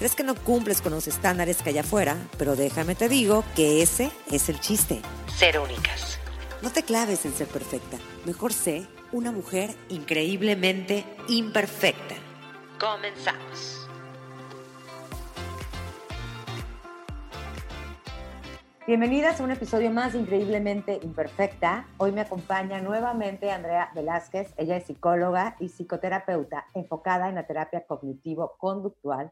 crees que no cumples con los estándares que hay afuera, pero déjame te digo que ese es el chiste. Ser únicas. No te claves en ser perfecta. Mejor sé una mujer increíblemente imperfecta. Comenzamos. Bienvenidas a un episodio más increíblemente imperfecta. Hoy me acompaña nuevamente Andrea Velázquez. Ella es psicóloga y psicoterapeuta enfocada en la terapia cognitivo-conductual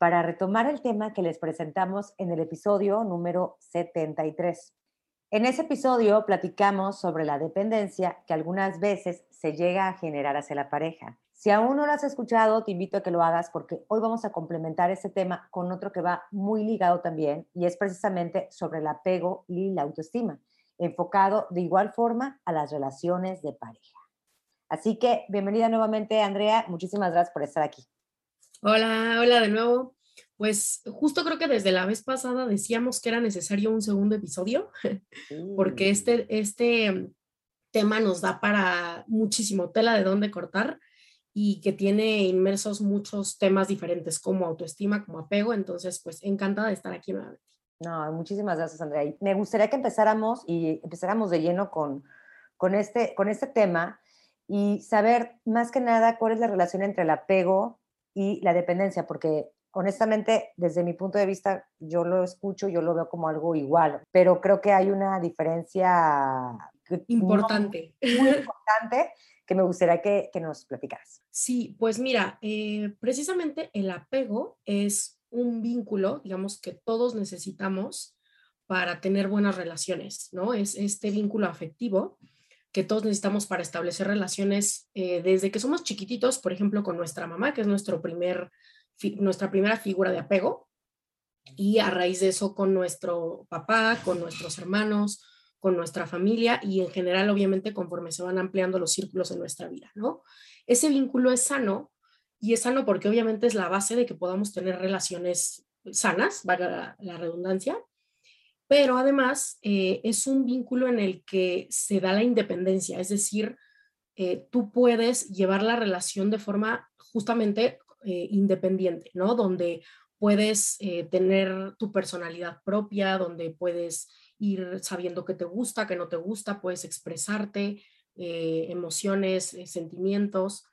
para retomar el tema que les presentamos en el episodio número 73. En ese episodio platicamos sobre la dependencia que algunas veces se llega a generar hacia la pareja. Si aún no lo has escuchado, te invito a que lo hagas porque hoy vamos a complementar este tema con otro que va muy ligado también y es precisamente sobre el apego y la autoestima, enfocado de igual forma a las relaciones de pareja. Así que bienvenida nuevamente, Andrea. Muchísimas gracias por estar aquí. Hola, hola de nuevo. Pues justo creo que desde la vez pasada decíamos que era necesario un segundo episodio, porque este, este tema nos da para muchísimo tela de dónde cortar y que tiene inmersos muchos temas diferentes como autoestima, como apego. Entonces, pues encantada de estar aquí nuevamente. No, muchísimas gracias, Andrea. Me gustaría que empezáramos y empezáramos de lleno con, con, este, con este tema y saber más que nada cuál es la relación entre el apego y la dependencia, porque honestamente, desde mi punto de vista, yo lo escucho, yo lo veo como algo igual, pero creo que hay una diferencia importante. muy importante que me gustaría que, nos platicaras. Sí, pues mira, eh, precisamente el apego es un vínculo, digamos, que todos necesitamos para tener buenas relaciones, ¿no? Es este vínculo afectivo que todos necesitamos para establecer relaciones eh, desde que somos chiquititos, por ejemplo, con nuestra mamá, que es nuestro primer, nuestra primera figura de apego, y a raíz de eso con nuestro papá, con nuestros hermanos, con nuestra familia y en general, obviamente, conforme se van ampliando los círculos en nuestra vida, ¿no? Ese vínculo es sano y es sano porque obviamente es la base de que podamos tener relaciones sanas, valga la redundancia, pero además eh, es un vínculo en el que se da la independencia, es decir, eh, tú puedes llevar la relación de forma justamente eh, independiente, ¿no? Donde puedes tener tu personalidad propia, donde puedes ir sabiendo qué te gusta, qué no te gusta, puedes expresarte emociones, sentimientos,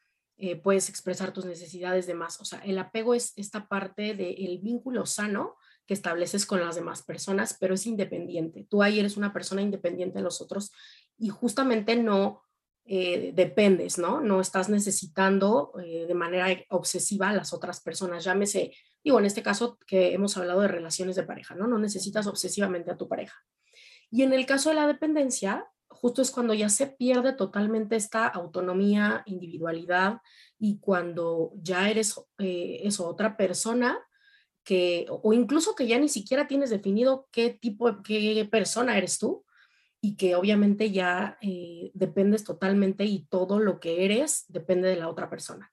puedes expresar tus necesidades de más. O sea, el apego es esta parte del vínculo sano que estableces con las demás personas, pero es independiente. Tú ahí eres una persona independiente de los otros y justamente no eh, dependes, ¿no? No estás necesitando eh, de manera obsesiva a las otras personas. Llámese, digo, en este caso que hemos hablado de relaciones de pareja, ¿no? No necesitas obsesivamente a tu pareja. Y en el caso de la dependencia, justo es cuando ya se pierde totalmente esta autonomía, individualidad y cuando ya eres eh, otra persona o incluso que ya ni siquiera tienes definido qué tipo, qué persona eres tú y que obviamente ya eh, dependes totalmente y todo lo que eres depende de la otra persona.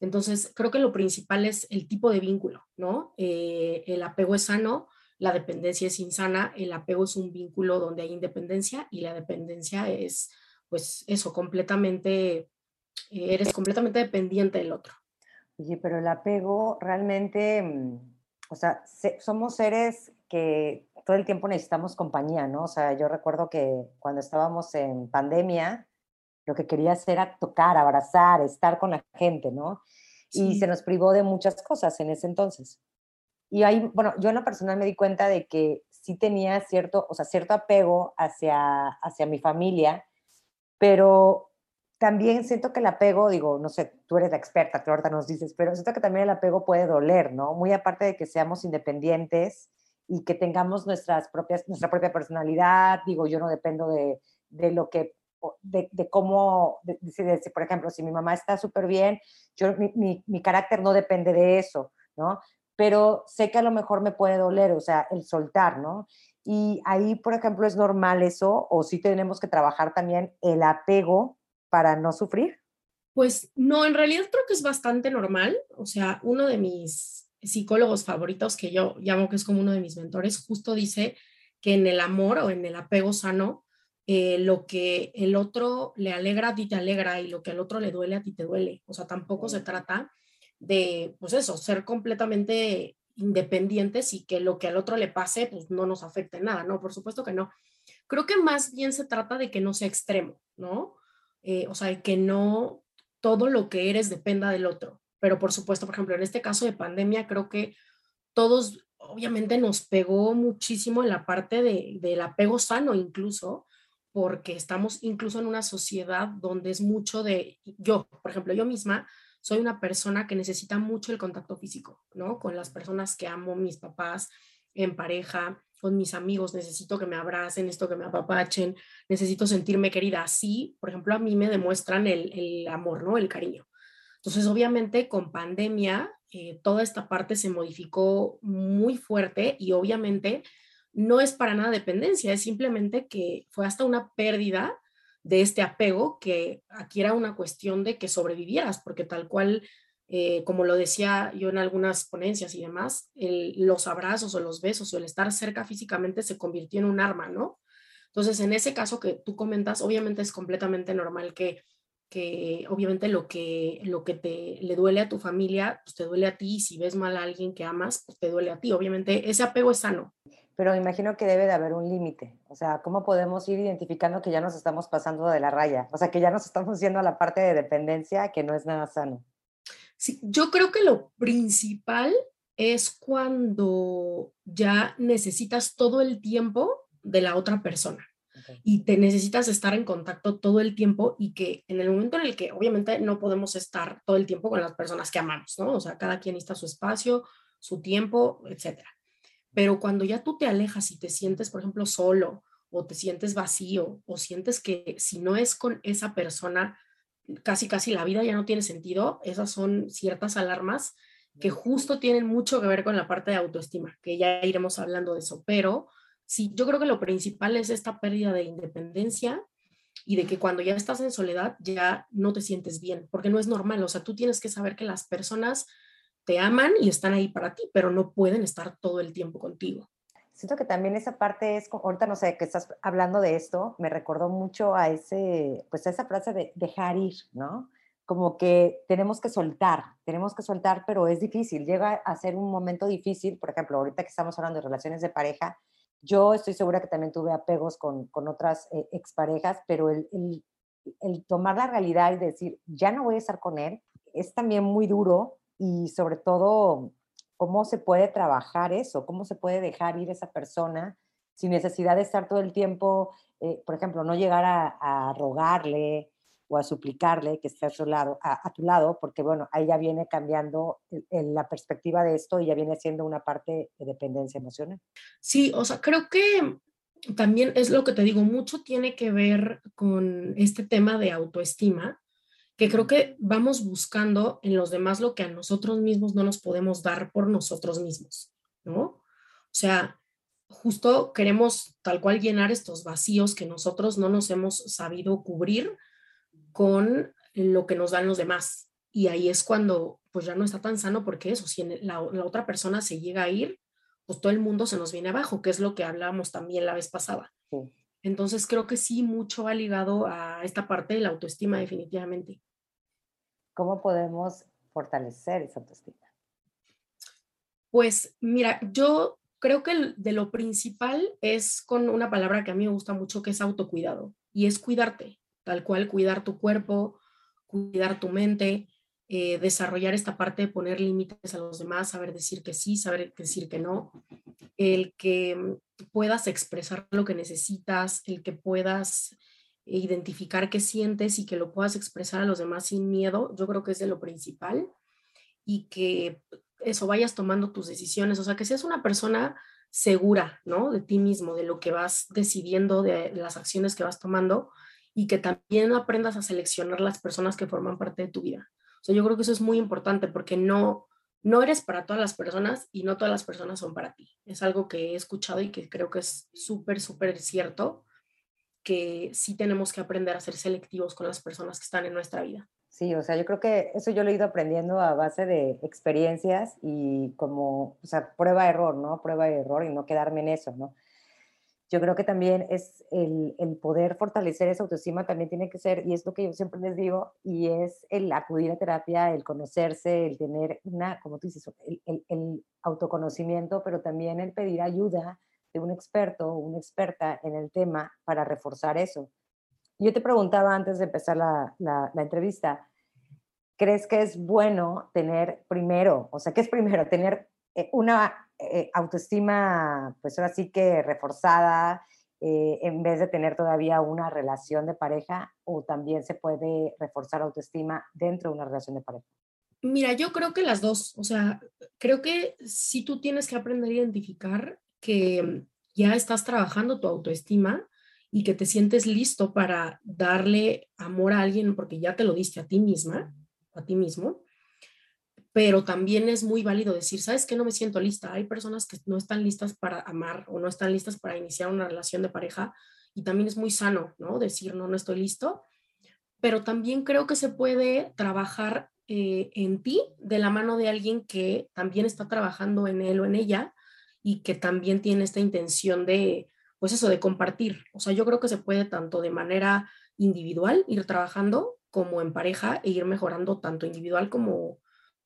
Entonces, creo que lo principal es el tipo de vínculo, ¿no? Eh, el apego es sano, la dependencia es insana, el apego es un vínculo donde hay independencia y la dependencia es, pues, eso, completamente, eres completamente dependiente del otro. Oye, pero el apego realmente mm, o sea, somos seres que todo el tiempo necesitamos compañía, ¿no? O sea, yo recuerdo que cuando estábamos en pandemia, lo que quería hacer era tocar, abrazar, estar con la gente, ¿no? Y se nos privó de muchas cosas en ese entonces. Y ahí, bueno, yo en lo personal me di cuenta de que sí tenía cierto, o sea, cierto apego hacia, hacia mi familia, pero también siento que el apego, digo, no sé, tú eres la experta, tú ahorita nos dices, pero siento que también el apego puede doler, ¿no? Muy aparte de que seamos independientes y que tengamos nuestras propias, nuestra propia personalidad, digo, yo no dependo de, de lo que, de, cómo, de, por ejemplo, si mi mamá está súper bien, yo, mi, mi, mi, carácter no depende de eso, ¿no? pero sé que a lo mejor me puede doler, o sea, el soltar, ¿no? Y ahí, por ejemplo, es normal eso, o sí tenemos que trabajar también el apego para no sufrir. Pues no, en realidad creo que es bastante normal. O sea, uno de mis psicólogos favoritos, que yo llamo que es como uno de mis mentores, justo dice que en el amor o en el apego sano, eh, lo que el otro le alegra a ti te alegra y lo que al otro le duele a ti te duele. O sea, tampoco se trata de, pues eso, ser completamente independientes y que lo que al otro le pase, pues no nos afecte nada, ¿no? Por supuesto que no. Creo que más bien se trata de que no sea extremo, ¿no? Eh, o sea, que no todo lo que eres dependa del otro. Pero por supuesto, por ejemplo, en este caso de pandemia, creo que todos, obviamente, nos pegó muchísimo en la parte de, del apego sano incluso, porque estamos incluso en una sociedad donde es mucho de, yo, por ejemplo, yo misma soy una persona que necesita mucho el contacto físico, ¿no? Con las personas que amo, mis papás, en pareja, con mis amigos, necesito que me abracen, esto que me apapachen, necesito sentirme querida. Así, por ejemplo, a mí me demuestran el, el amor, ¿no? El cariño. Entonces, obviamente, con pandemia, eh, toda esta parte se modificó muy fuerte y obviamente no es para nada dependencia, es simplemente que fue hasta una pérdida de este apego que aquí era una cuestión de que sobrevivieras, porque tal cual, eh, como lo decía yo en algunas ponencias y demás, los abrazos o los besos o el estar cerca físicamente se convirtió en un arma, ¿no? Entonces, en ese caso que tú comentas, obviamente es completamente normal que, que obviamente lo que, lo que te le duele a tu familia, pues te duele a ti, si ves mal a alguien que amas, pues te duele a ti. Obviamente ese apego es sano pero imagino que debe de haber un límite. O sea, ¿cómo podemos ir identificando que ya nos estamos pasando de la raya? O sea, que ya nos estamos yendo a la parte de dependencia que no es nada sano. Sí, yo creo que lo principal es cuando ya necesitas todo el tiempo de la otra persona y te necesitas estar en contacto todo el tiempo y que en el momento en el que obviamente no podemos estar todo el tiempo con las personas que amamos, ¿no? O sea, cada quien necesita su espacio, su tiempo, etcétera. Pero cuando ya tú te alejas y te sientes, por ejemplo, solo o te sientes vacío o sientes que si no es con esa persona, casi casi la vida ya no tiene sentido, esas son ciertas alarmas que justo tienen mucho que ver con la parte de autoestima, que ya iremos hablando de eso, pero sí, yo creo que lo principal es esta pérdida de independencia y de que cuando ya estás en soledad ya no te sientes bien, porque no es normal, o sea, tú tienes que saber que las personas te aman y están ahí para ti, pero no pueden estar todo el tiempo contigo. Siento que también esa parte es, ahorita no sé, que estás hablando de esto, me recordó mucho a ese, pues a esa frase de dejar ir, ¿no? Como que tenemos que soltar, tenemos que soltar, pero es difícil, llega a ser un momento difícil, por ejemplo, ahorita que estamos hablando de relaciones de pareja, yo estoy segura que también tuve apegos con, con otras eh, exparejas, pero el, el, el tomar la realidad y decir, ya no voy a estar con él, es también muy duro y sobre todo cómo se puede trabajar eso, cómo se puede dejar ir esa persona sin necesidad de estar todo el tiempo, eh, por ejemplo, no llegar a, rogarle o a suplicarle que esté a, su lado, a, tu lado, porque bueno, ahí ya viene cambiando la perspectiva de esto y ya viene siendo una parte de dependencia emocional. Sí, o sea, creo que también es lo que te digo, mucho tiene que ver con este tema de autoestima, que creo que vamos buscando en los demás lo que a nosotros mismos no nos podemos dar por nosotros mismos, ¿no? O sea, justo queremos tal cual llenar estos vacíos que nosotros no nos hemos sabido cubrir con lo que nos dan los demás. Y ahí es cuando pues ya no está tan sano porque eso, si la, la otra persona se llega a ir, pues todo el mundo se nos viene abajo, que es lo que hablábamos también la vez pasada. Entonces creo que sí, mucho va ligado a esta parte de la autoestima definitivamente. ¿Cómo podemos fortalecer esa autoestima? Pues mira, yo creo que de lo principal es con una palabra que a mí me gusta mucho, que es autocuidado, y es cuidarte, tal cual, cuidar tu cuerpo, cuidar tu mente, eh, desarrollar esta parte de poner límites a los demás, saber decir que sí, saber decir que no, el que puedas expresar lo que necesitas, el que puedas identificar qué sientes y que lo puedas expresar a los demás sin miedo, yo creo que es de lo principal y que eso vayas tomando tus decisiones, o sea, que seas una persona segura, ¿no? De ti mismo, de lo que vas decidiendo, de las acciones que vas tomando y que también aprendas a seleccionar las personas que forman parte de tu vida. O yo creo que eso es muy importante porque no, no eres para todas las personas y no todas las personas son para ti. Es algo que he escuchado y que creo que es súper, súper cierto, que sí tenemos que aprender a ser selectivos con las personas que están en nuestra vida. Sí, o sea, yo creo que eso yo lo he ido aprendiendo a base de experiencias y como, o sea, prueba-error, ¿no? Prueba-error y no quedarme en eso, ¿no? yo creo que también es el, el, poder fortalecer esa autoestima también tiene que ser, y es lo que yo siempre les digo, y es el acudir a terapia, el conocerse, el tener una, como tú dices, el, el, autoconocimiento, pero también el pedir ayuda un experto o una experta en el tema para reforzar eso. Yo te preguntaba antes de empezar la, la, la entrevista, ¿crees que es bueno tener primero, o sea, qué es primero, tener eh, una eh, autoestima, pues ahora sí que reforzada, eh, en vez de tener todavía una relación de pareja, o también se puede reforzar autoestima dentro de una relación de pareja? Mira, yo creo que las dos, o sea, creo que si tú tienes que aprender a identificar que ya estás trabajando tu autoestima y que te sientes listo para darle amor a alguien porque ya te lo diste a ti misma, a ti mismo, pero también es muy válido decir, ¿sabes qué? No me siento lista. Hay personas que no están listas para amar o no están listas para iniciar una relación de pareja y también es muy sano, ¿no? Decir, no, no estoy listo, pero también creo que se puede trabajar eh, en ti de la mano de alguien que también está trabajando en él o en ella y que también tiene esta intención de, pues eso, de compartir. O sea, yo creo que se puede tanto de manera individual ir trabajando como en pareja e ir mejorando tanto individual como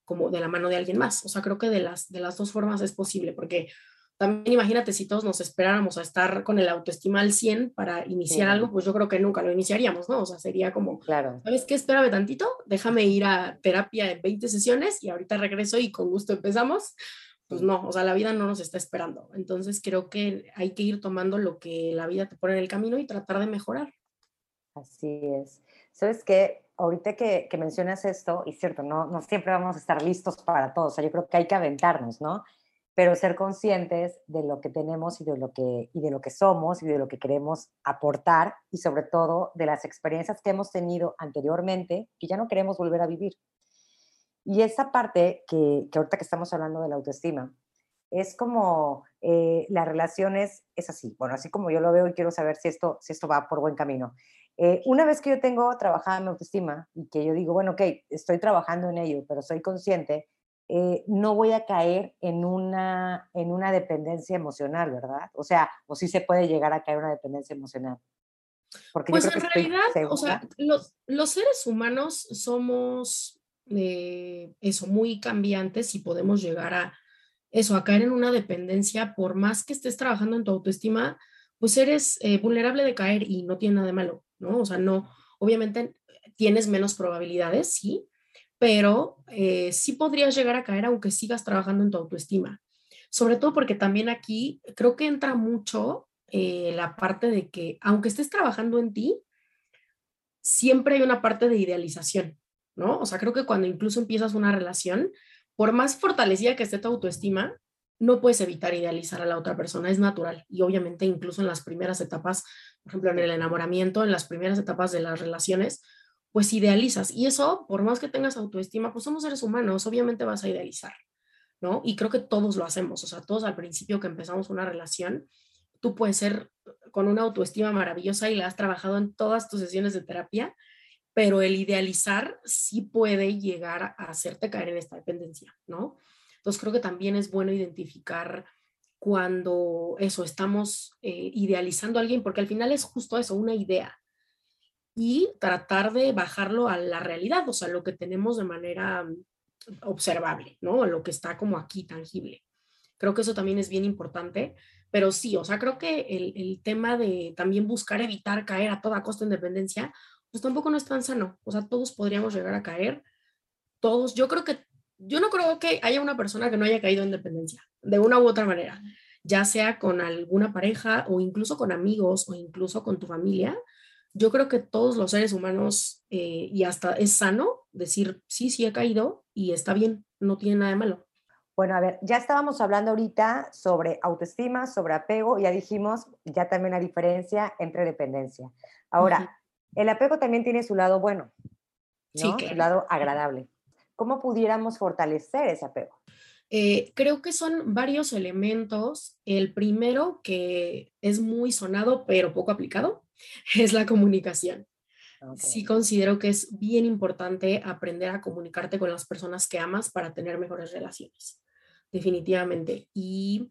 como de la mano de alguien más. O sea, creo que de las, de las dos formas es posible, porque también imagínate si todos nos esperáramos a estar con el autoestima al 100 para iniciar algo, pues yo creo que nunca lo iniciaríamos, ¿no? O sea, sería como, claro. ¿sabes qué? Espérame tantito, déjame ir a terapia en 20 sesiones y ahorita regreso y con gusto empezamos. Pues no, o sea, la vida no nos está esperando. Entonces creo que hay que ir tomando lo que la vida te pone en el camino y tratar de mejorar. Así es. ¿Sabes qué? ahorita que, mencionas esto, y cierto, no, no siempre vamos a estar listos para todo, o sea, yo creo que hay que aventarnos, ¿no? Pero ser conscientes de lo que tenemos y de lo que, y de lo que somos y de lo que queremos aportar y sobre todo de las experiencias que hemos tenido anteriormente que ya no queremos volver a vivir. Y esa parte que, que ahorita que estamos hablando de la autoestima, es como eh, las relaciones, es así, bueno, así como yo lo veo y quiero saber si esto, si esto va por buen camino. Eh, una vez que yo tengo trabajada mi autoestima y que yo digo, bueno, ok, estoy trabajando en ello, pero soy consciente, eh, no voy a caer en una, en una dependencia emocional, ¿verdad? O sea, o sí se puede llegar a caer en una dependencia emocional. Porque pues en realidad, o sea, los, los, seres humanos somos eh, eso, muy cambiantes y podemos llegar a eso, a caer en una dependencia, por más que estés trabajando en tu autoestima, pues eres vulnerable de caer y no tiene nada de malo. ¿no? O sea, no, obviamente tienes menos probabilidades, sí, pero eh, sí podrías llegar a caer aunque sigas trabajando en tu autoestima. Sobre todo porque también aquí creo que entra mucho eh, la parte de que aunque estés trabajando en ti, siempre hay una parte de idealización, ¿no? O sea, creo que cuando incluso empiezas una relación, por más fortalecida que esté tu autoestima, no puedes evitar idealizar a la otra persona, es natural. Y obviamente incluso en las primeras etapas, por ejemplo, en el enamoramiento, en las primeras etapas de las relaciones, pues idealizas. Y eso, por más que tengas autoestima, pues somos seres humanos, obviamente vas a idealizar, ¿no? Y creo que todos lo hacemos, o sea, todos al principio que empezamos una relación, tú puedes ser con una autoestima maravillosa y la has trabajado en todas tus sesiones de terapia, pero el idealizar sí puede llegar a hacerte caer en esta dependencia, ¿no? Entonces creo que también es bueno identificar cuando eso, estamos eh, idealizando a alguien, porque al final es justo eso, una idea. Y tratar de bajarlo a la realidad, o sea, lo que tenemos de manera observable, ¿no? Lo que está como aquí tangible. Creo que eso también es bien importante, pero sí, o sea, creo que el, el tema de también buscar evitar caer a toda costa en dependencia, pues tampoco no es tan sano. O sea, todos podríamos llegar a caer, todos, yo creo que yo no creo que haya una persona que no haya caído en dependencia, de una u otra manera, ya sea con alguna pareja o incluso con amigos o incluso con tu familia. Yo creo que todos los seres humanos, eh, y hasta es sano decir, sí, sí he caído y está bien, no tiene nada de malo. Bueno, a ver, ya estábamos hablando ahorita sobre autoestima, sobre apego, ya dijimos ya también la diferencia entre dependencia. Ahora, el apego también tiene su lado bueno, ¿no? Su lado agradable. ¿Cómo pudiéramos fortalecer ese apego? Eh, creo que son varios elementos. El primero, que es muy sonado, pero poco aplicado, es la comunicación. Sí considero que es bien importante aprender a comunicarte con las personas que amas para tener mejores relaciones, definitivamente. Y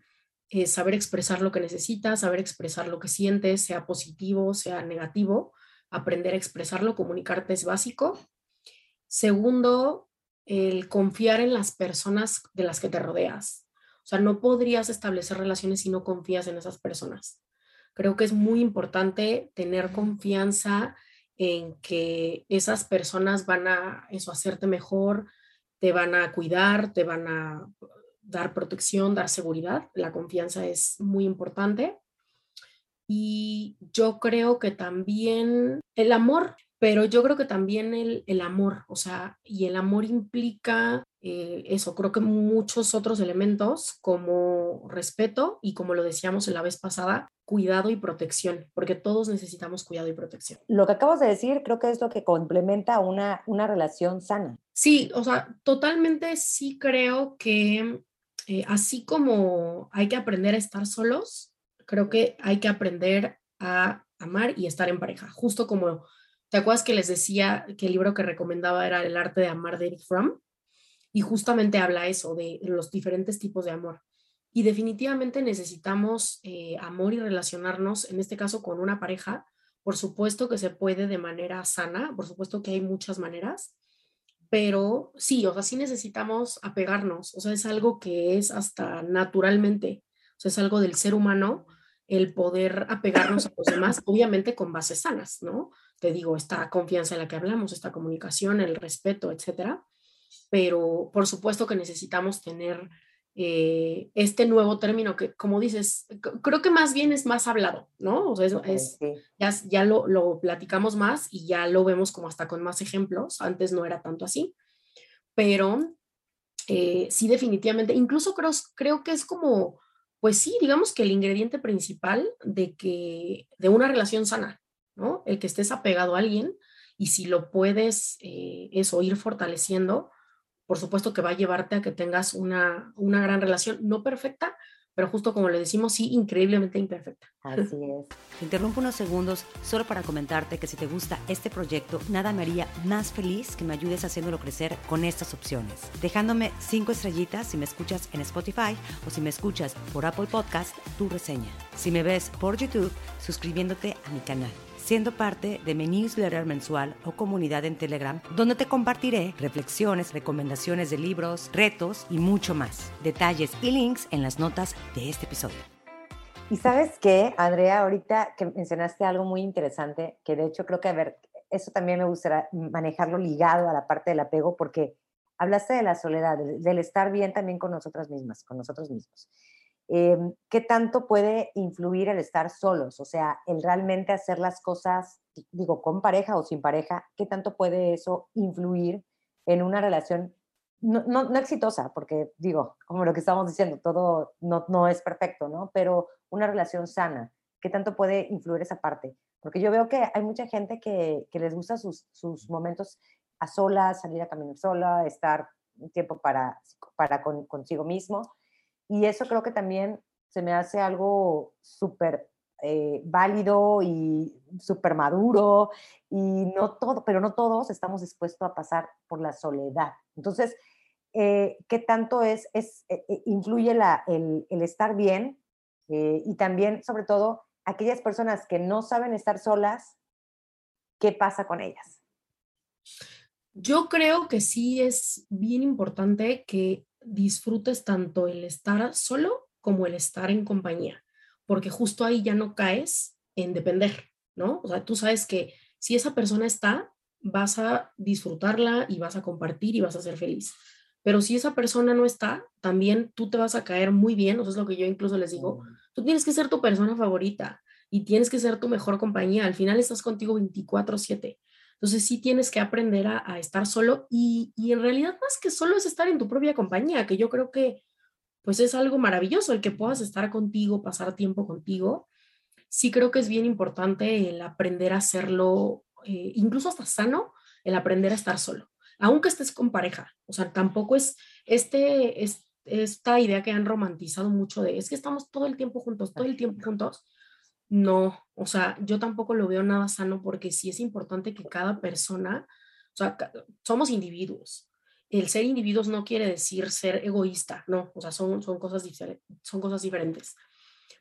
eh, saber expresar lo que necesitas, saber expresar lo que sientes, sea positivo, sea negativo, aprender a expresarlo, comunicarte es básico. Segundo, el confiar en las personas de las que te rodeas. O sea, no podrías establecer relaciones si no confías en esas personas. Creo que es muy importante tener confianza en que esas personas van a eso, hacerte mejor, te van a cuidar, te van a dar protección, dar seguridad. La confianza es muy importante. Y yo creo que también el amor, pero yo creo que también el, el amor, o sea, y el amor implica eh, eso, creo que muchos otros elementos como respeto y como lo decíamos en la vez pasada, cuidado y protección, porque todos necesitamos cuidado y protección. Lo que acabas de decir creo que es lo que complementa una, una relación sana. Sí, o sea, totalmente sí creo que eh, así como hay que aprender a estar solos, creo que hay que aprender a amar y estar en pareja, justo como, ¿te acuerdas que les decía que el libro que recomendaba era El arte de amar de Eric Fromm? Y justamente habla eso, de los diferentes tipos de amor. Y definitivamente necesitamos eh, amor y relacionarnos, en este caso con una pareja. Por supuesto que se puede de manera sana, por supuesto que hay muchas maneras, pero sí, o sea, sí necesitamos apegarnos, o sea, es algo que es hasta naturalmente, o sea, es algo del ser humano el poder apegarnos a los demás, obviamente con bases sanas, ¿no? Te digo, esta confianza en la que hablamos, esta comunicación, el respeto, etcétera, pero por supuesto que necesitamos tener eh, este nuevo término que, como dices, creo que más bien es más hablado, ¿no? O sea, es, ya, ya lo, lo, platicamos más y ya lo vemos como hasta con más ejemplos. Antes no era tanto así, pero eh, sí definitivamente, incluso creo, creo que es como, pues sí, digamos que el ingrediente principal de que, de una relación sana, ¿no? El que estés apegado a alguien y si lo puedes, eh, eso, ir fortaleciendo, por supuesto que va a llevarte a que tengas una, una gran relación, no perfecta, pero justo como le decimos, sí, increíblemente imperfecta. Así es. Te interrumpo unos segundos solo para comentarte que si te gusta este proyecto, nada me haría más feliz que me ayudes haciéndolo crecer con estas opciones. Dejándome cinco estrellitas si me escuchas en Spotify o si me escuchas por Apple Podcast, tu reseña. Si me ves por YouTube, suscribiéndote a mi canal siendo parte de mi newsletter mensual o comunidad en Telegram, donde te compartiré reflexiones, recomendaciones de libros, retos y mucho más. Detalles y links en las notas de este episodio. Y sabes qué, Andrea, ahorita que mencionaste algo muy interesante, que de hecho creo que, a ver, eso también me gustaría manejarlo ligado a la parte del apego, porque hablaste de la soledad, del estar bien también con nosotras mismas, con nosotros mismos. Em, ¿qué tanto puede influir el estar solos? O sea, el realmente hacer las cosas, digo, con pareja o sin pareja, ¿qué tanto puede eso influir en una relación no, exitosa? Porque digo, como lo que estamos diciendo, todo no, no es perfecto, ¿no? Pero una relación sana, ¿qué tanto puede influir esa parte? Porque yo veo que hay mucha gente que, que les gusta sus, sus, momentos a solas, salir a caminar sola, estar un tiempo para, para con, consigo mismo y eso creo que también se me hace algo súper eh, válido y súper maduro y no todo, pero no todos estamos dispuestos a pasar por la soledad. Entonces, eh, ¿qué tanto es, es eh, influye la, el, el, estar bien y también, sobre todo, aquellas personas que no saben estar solas, ¿qué pasa con ellas? Yo creo que sí es bien importante que disfrutes tanto el estar solo como el estar en compañía, porque justo ahí ya no caes en depender, ¿no? O sea, tú sabes que si esa persona está, vas a disfrutarla y vas a compartir y vas a ser feliz. Pero si esa persona no está, también tú te vas a caer muy bien, o sea, es lo que yo incluso les digo, tú tienes que ser tu persona favorita y tienes que ser tu mejor compañía. Al final estás contigo 24/7. Entonces sí tienes que aprender a, estar solo y, en realidad más que solo es estar en tu propia compañía, que yo creo que pues es algo maravilloso el que puedas estar contigo, pasar tiempo contigo. Sí creo que es bien importante el aprender a hacerlo, eh, incluso hasta sano, el aprender a estar solo, aunque estés con pareja. O sea, tampoco es este, esta idea que han romantizado mucho de es que estamos todo el tiempo juntos, todo el tiempo juntos. No, o sea, yo tampoco lo veo nada sano porque sí es importante que cada persona, o sea, somos individuos. El ser individuos no quiere decir ser egoísta, no, o sea, son, son, cosas, son cosas diferentes.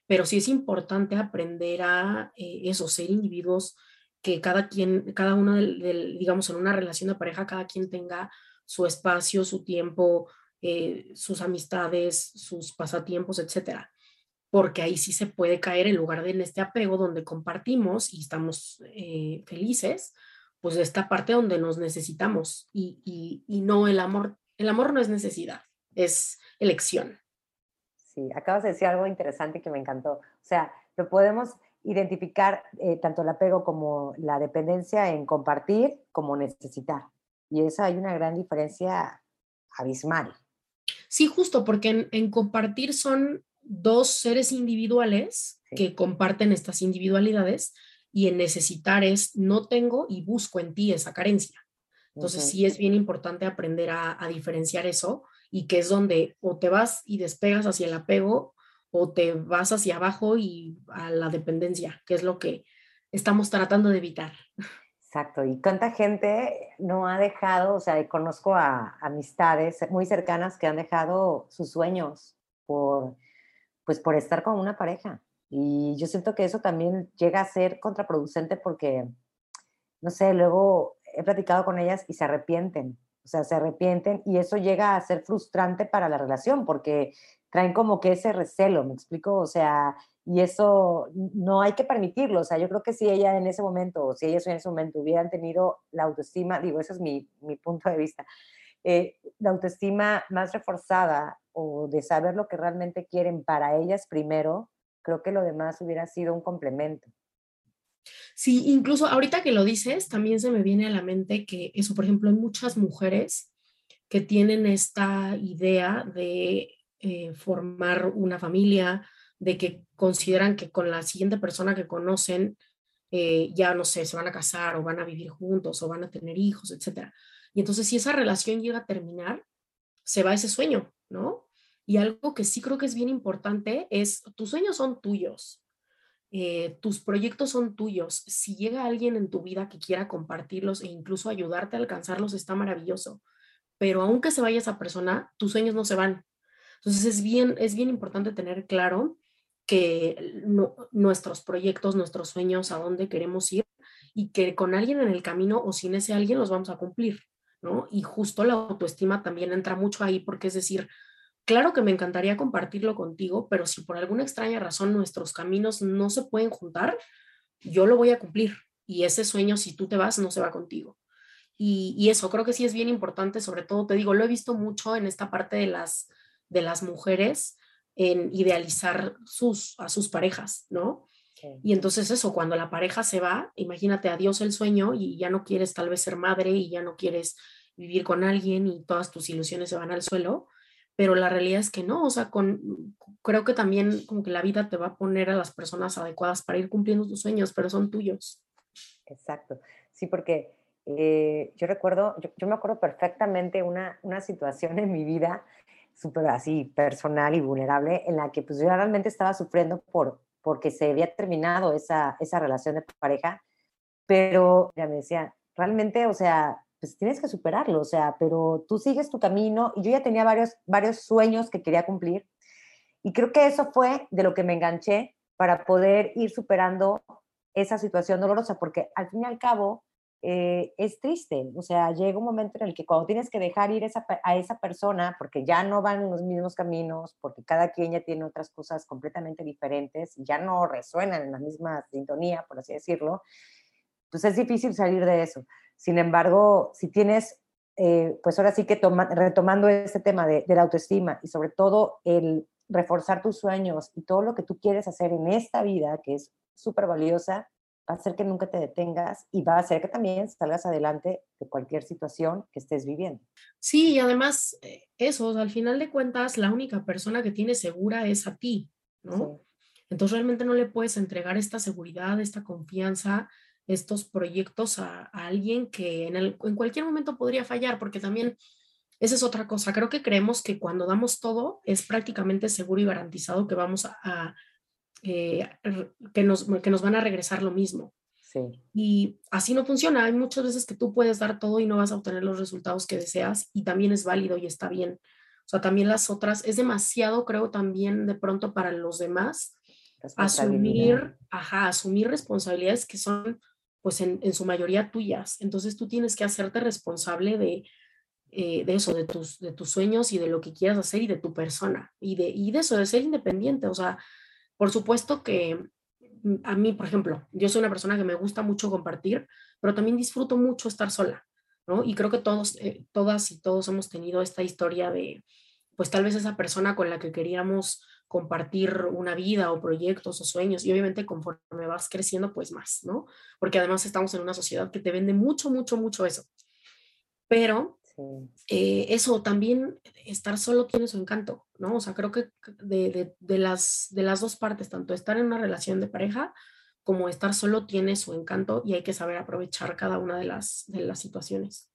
Pero sí es importante aprender a eh, eso, ser individuos, que cada quien, cada uno, del, digamos, en una relación de pareja, cada quien tenga su espacio, su tiempo, eh, sus amistades, sus pasatiempos, etcétera. Porque ahí sí se puede caer en lugar de en este apego donde compartimos y estamos eh, felices, pues esta parte donde nos necesitamos y, y, y, no el amor. El amor no es necesidad, es elección. Sí, acabas de decir algo interesante que me encantó. O sea, lo podemos identificar eh, tanto el apego como la dependencia en compartir como necesitar. Y esa hay una gran diferencia abismal. Sí, justo, porque en, compartir son dos seres individuales que comparten estas individualidades y en necesitar es no tengo y busco en ti esa carencia. Entonces sí es bien importante aprender a, a, diferenciar eso y que es donde o te vas y despegas hacia el apego o te vas hacia abajo y a la dependencia, que es lo que estamos tratando de evitar. Exacto, y cuánta gente no ha dejado, o sea, conozco a amistades muy cercanas que han dejado sus sueños por, pues por estar con una pareja. Y yo siento que eso también llega a ser contraproducente porque, no sé, luego he platicado con ellas y se arrepienten, o sea, se arrepienten y eso llega a ser frustrante para la relación porque traen como que ese recelo, ¿me explico? O sea, y eso no hay que permitirlo. O sea, yo creo que si ella en ese momento, o si ellos en ese momento hubieran tenido la autoestima, digo, ese es mi, mi punto de vista, eh, la autoestima más reforzada o de saber lo que realmente quieren para ellas primero, creo que lo demás hubiera sido un complemento. Sí, incluso ahorita que lo dices, también se me viene a la mente que eso, por ejemplo, hay muchas mujeres que tienen esta idea de eh, formar una familia, de que consideran que con la siguiente persona que conocen, eh, ya no sé, se van a casar o van a vivir juntos o van a tener hijos, etc. Y entonces si esa relación llega a terminar, se va ese sueño, ¿no? Y algo que sí creo que es bien importante es, tus sueños son tuyos, eh, tus proyectos son tuyos. Si llega alguien en tu vida que quiera compartirlos e incluso ayudarte a alcanzarlos, está maravilloso. Pero aunque se vaya esa persona, tus sueños no se van. Entonces es bien, es bien importante tener claro que nuestros proyectos, nuestros sueños, a dónde queremos ir y que con alguien en el camino o sin ese alguien los vamos a cumplir, Y justo la autoestima también entra mucho ahí porque es decir, claro que me encantaría compartirlo contigo, pero si por alguna extraña razón nuestros caminos no se pueden juntar, yo lo voy a cumplir y ese sueño, si tú te vas, no se va contigo. Y, y eso creo que sí es bien importante, sobre todo te digo, lo he visto mucho en esta parte de las de las mujeres en idealizar sus, a sus parejas, ¿no? Y entonces eso, cuando la pareja se va, imagínate, adiós el sueño y ya no quieres tal vez ser madre y ya no quieres vivir con alguien y todas tus ilusiones se van al suelo, pero la realidad es que no, o sea, con, creo que también como que la vida te va a poner a las personas adecuadas para ir cumpliendo tus sueños, pero son tuyos. Exacto, sí, porque eh, yo recuerdo, yo, yo, me acuerdo perfectamente una, una situación en mi vida súper así personal y vulnerable en la que pues yo realmente estaba sufriendo por, porque se había terminado esa, esa relación de pareja, pero ya me decía, realmente, o sea, pues tienes que superarlo, o sea, pero tú sigues tu camino y yo ya tenía varios, varios sueños que quería cumplir y creo que eso fue de lo que me enganché para poder ir superando esa situación dolorosa, porque al fin y al cabo, eh, es triste. O sea, llega un momento en el que cuando tienes que dejar ir esa, a esa persona, porque ya no van los mismos caminos, porque cada quien ya tiene otras cosas completamente diferentes, ya no resuenan en la misma sintonía, por así decirlo, pues es difícil salir de eso. Sin embargo, si tienes, eh, pues ahora sí que retomando este tema de, de la autoestima y sobre todo el reforzar tus sueños y todo lo que tú quieres hacer en esta vida, que es súper valiosa, va a hacer que nunca te detengas y va a hacer que también salgas adelante de cualquier situación que estés viviendo. Sí, y además eh, eso, al final de cuentas, la única persona que tiene segura es a ti, ¿no? Entonces realmente no le puedes entregar esta seguridad, esta confianza, estos proyectos a, alguien que en, el, en cualquier momento podría fallar, porque también Esa es otra cosa. Creo que creemos que cuando damos todo es prácticamente seguro y garantizado que vamos a, eh, que, nos, que nos van a regresar lo mismo. Sí. Y así no funciona. Hay muchas veces que tú puedes dar todo y no vas a obtener los resultados que deseas y también es válido y está bien. O sea, también las otras, es demasiado, creo, también de pronto para los demás asumir, ajá, asumir responsabilidades que son, pues, en, en, su mayoría tuyas. Entonces tú tienes que hacerte responsable de, eh, de eso, de tus, de tus sueños y de lo que quieras hacer y de tu persona y de, y de eso, de ser independiente. O sea, por supuesto que mm, a mí, por ejemplo, yo soy una persona que me gusta mucho compartir, pero también disfruto mucho estar sola. ¿no? Y creo que todos, eh, todas y todos hemos tenido esta historia de, pues tal vez esa persona con la que queríamos compartir una vida o proyectos o sueños y obviamente conforme vas creciendo pues más, ¿no? Porque además estamos en una sociedad que te vende mucho, mucho, mucho eso. Pero eh, eso también, estar solo tiene su encanto, ¿no? O sea, creo que de, de, de, las, de las dos partes, tanto estar en una relación de pareja como estar solo tiene su encanto y hay que saber aprovechar cada una de las, de las situaciones.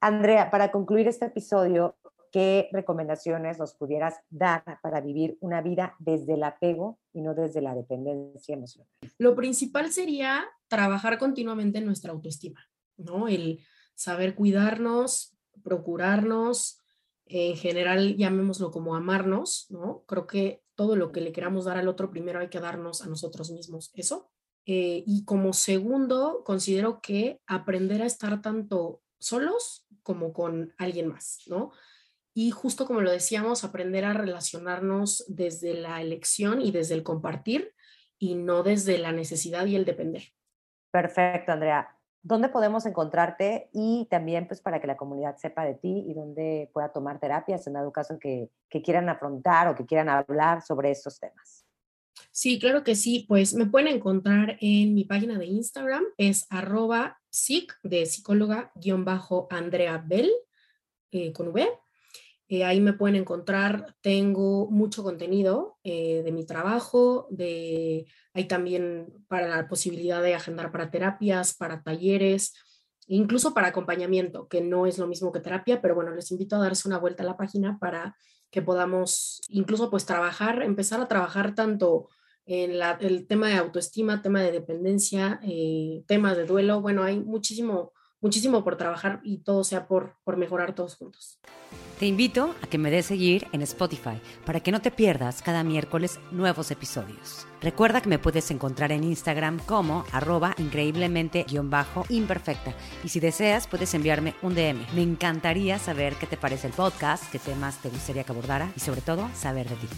Andrea, para concluir este episodio, ¿qué recomendaciones nos pudieras dar para vivir una vida desde el apego y no desde la dependencia emocional? Lo principal sería trabajar continuamente en nuestra autoestima, ¿no? El saber cuidarnos, procurarnos, en general llamémoslo como amarnos, ¿no? Creo que todo lo que le queramos dar al otro, primero hay que darnos a nosotros mismos eso. Eh, y como segundo, considero que aprender a estar tanto solos como con alguien más, ¿no? Y justo como lo decíamos, aprender a relacionarnos desde la elección y desde el compartir y no desde la necesidad y el depender. Perfecto, Andrea. ¿Dónde podemos encontrarte? Y también pues para que la comunidad sepa de ti y dónde pueda tomar terapias en dado caso que, que quieran afrontar o que quieran hablar sobre estos temas. Sí, claro que sí. Pues me pueden encontrar en mi página de Instagram, es arroba psic de psicóloga guion bajo Andrea Bell eh, con V. Eh, ahí me pueden encontrar, tengo mucho contenido eh, de mi trabajo, de, hay también para la posibilidad de agendar para terapias, para talleres, incluso para acompañamiento, que no es lo mismo que terapia, pero bueno, les invito a darse una vuelta a la página para que podamos incluso pues trabajar, empezar a trabajar tanto en el tema de autoestima, tema de dependencia, eh, temas de duelo. Bueno, hay muchísimo, muchísimo por trabajar y todo sea por, por mejorar todos juntos. Te invito a que me des seguir en Spotify para que no te pierdas cada miércoles nuevos episodios. Recuerda que me puedes encontrar en Instagram como arroba increíblemente-imperfecta. Y si deseas, puedes enviarme un DM. Me encantaría saber qué te parece el podcast, qué temas te gustaría que abordara y sobre todo saber de ti.